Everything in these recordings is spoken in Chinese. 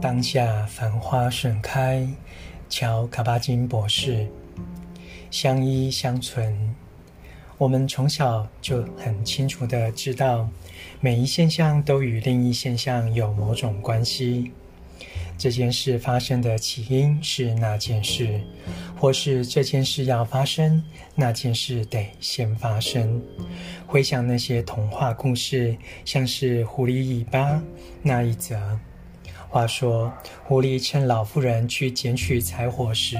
当下繁花盛开，乔卡巴金博士。相依相存，我们从小就很清楚的知道，每一现象都与另一现象有某种关系。这件事发生的起因是那件事，或是这件事要发生，那件事得先发生。回想那些童话故事，像是狐狸尾巴那一则。话说，狐狸趁老妇人去捡取柴火时，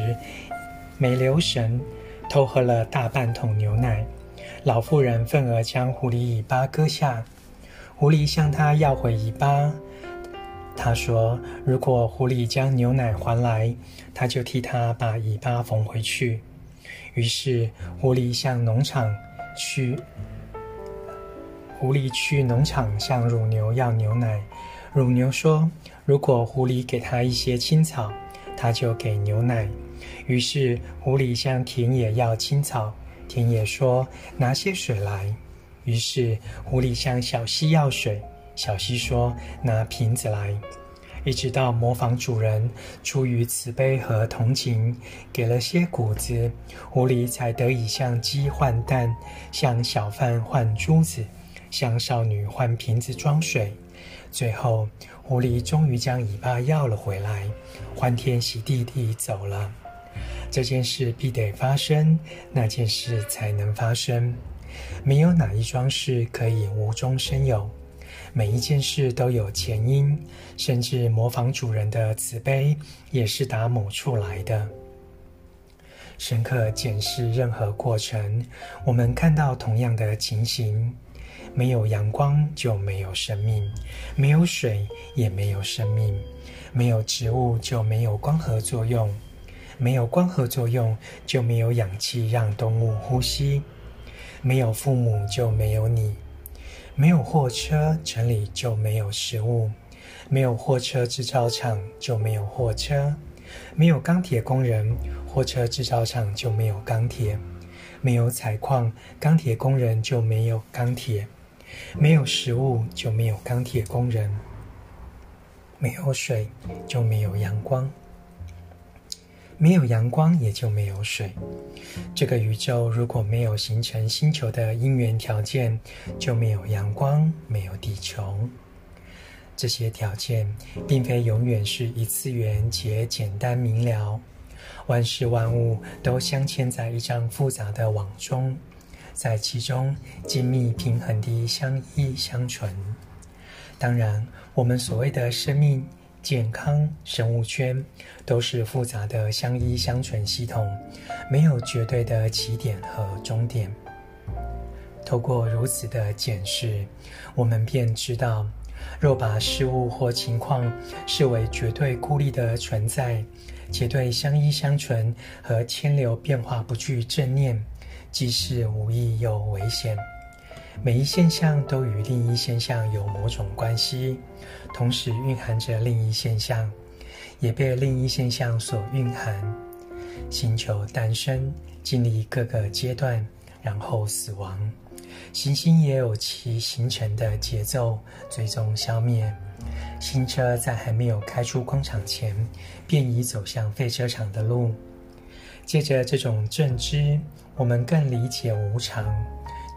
没留神偷喝了大半桶牛奶。老妇人愤而将狐狸尾巴割下，狐狸向他要回尾巴。他说：“如果狐狸将牛奶还来，他就替他把尾巴缝回去。”于是，狐狸向农场去。狐狸去农场向乳牛要牛奶。乳牛说：“如果狐狸给它一些青草，它就给牛奶。”于是，狐狸向田野要青草，田野说：“拿些水来。”于是，狐狸向小溪要水。小溪说：“拿瓶子来。”一直到模仿主人出于慈悲和同情，给了些谷子，狐狸才得以向鸡换蛋，向小贩换珠子，向少女换瓶子装水。最后，狐狸终于将尾巴要了回来，欢天喜地地走了。这件事必得发生，那件事才能发生。没有哪一桩事可以无中生有。每一件事都有前因，甚至模仿主人的慈悲也是打某处来的。深刻检视任何过程，我们看到同样的情形：没有阳光就没有生命，没有水也没有生命，没有植物就没有光合作用，没有光合作用就没有氧气让动物呼吸，没有父母就没有你。没有货车，城里就没有食物；没有货车制造厂，就没有货车；没有钢铁工人，货车制造厂就没有钢铁；没有采矿，钢铁工人就没有钢铁；没有食物，就没有钢铁工人；没有水，就没有阳光。没有阳光，也就没有水。这个宇宙如果没有形成星球的因缘条件，就没有阳光，没有地球。这些条件并非永远是一次元且简单明了。万事万物都镶嵌在一张复杂的网中，在其中精密平衡地相依相存。当然，我们所谓的生命。健康生物圈都是复杂的相依相存系统，没有绝对的起点和终点。透过如此的检视，我们便知道，若把事物或情况视为绝对孤立的存在，且对相依相存和迁流变化不具正念，即是无益又危险。每一现象都与另一现象有某种关系，同时蕴含着另一现象，也被另一现象所蕴含。星球诞生，经历各个阶段，然后死亡。行星也有其形成的节奏，最终消灭。新车在还没有开出工厂前，便已走向废车场的路。借着这种正知，我们更理解无常。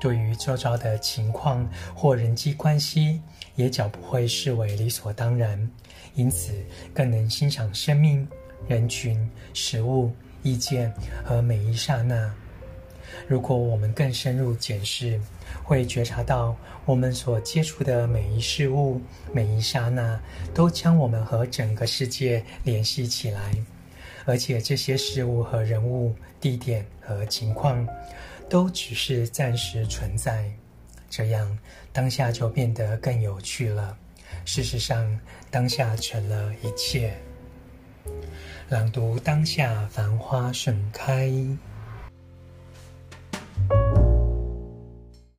对于周遭的情况或人际关系，也较不会视为理所当然，因此更能欣赏生命、人群、食物、意见和每一刹那。如果我们更深入检视，会觉察到我们所接触的每一事物、每一刹那，都将我们和整个世界联系起来，而且这些事物和人物、地点和情况。都只是暂时存在，这样当下就变得更有趣了。事实上，当下成了一切。朗读当下，繁花盛开。